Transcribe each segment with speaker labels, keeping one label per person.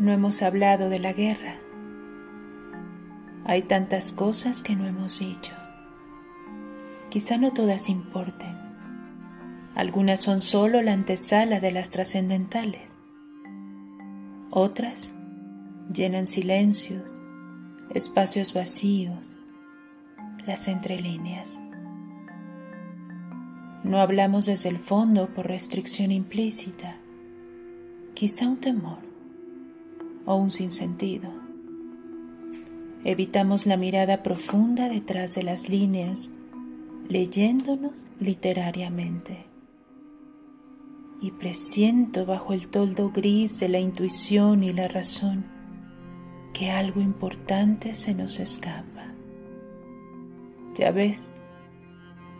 Speaker 1: No hemos hablado de la guerra. Hay tantas cosas que no hemos dicho. Quizá no todas importen. Algunas son solo la antesala de las trascendentales. Otras llenan silencios, espacios vacíos, las entrelíneas. No hablamos desde el fondo por restricción implícita, quizá un temor o un sinsentido. Evitamos la mirada profunda detrás de las líneas, leyéndonos literariamente. Y presiento bajo el toldo gris de la intuición y la razón que algo importante se nos escapa. Ya ves,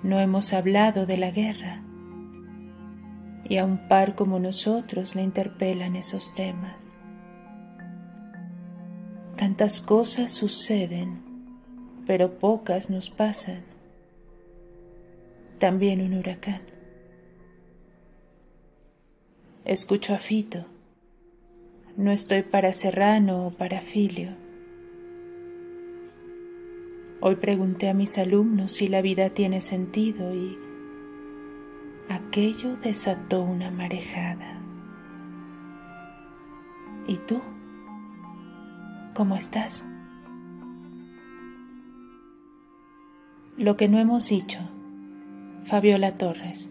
Speaker 1: no hemos hablado de la guerra y a un par como nosotros le interpelan esos temas. Tantas cosas suceden, pero pocas nos pasan. También un huracán. Escucho a Fito. No estoy para Serrano o para Filio Hoy pregunté a mis alumnos si la vida tiene sentido y aquello desató una marejada. ¿Y tú? ¿Cómo estás? Lo que no hemos dicho, Fabiola Torres.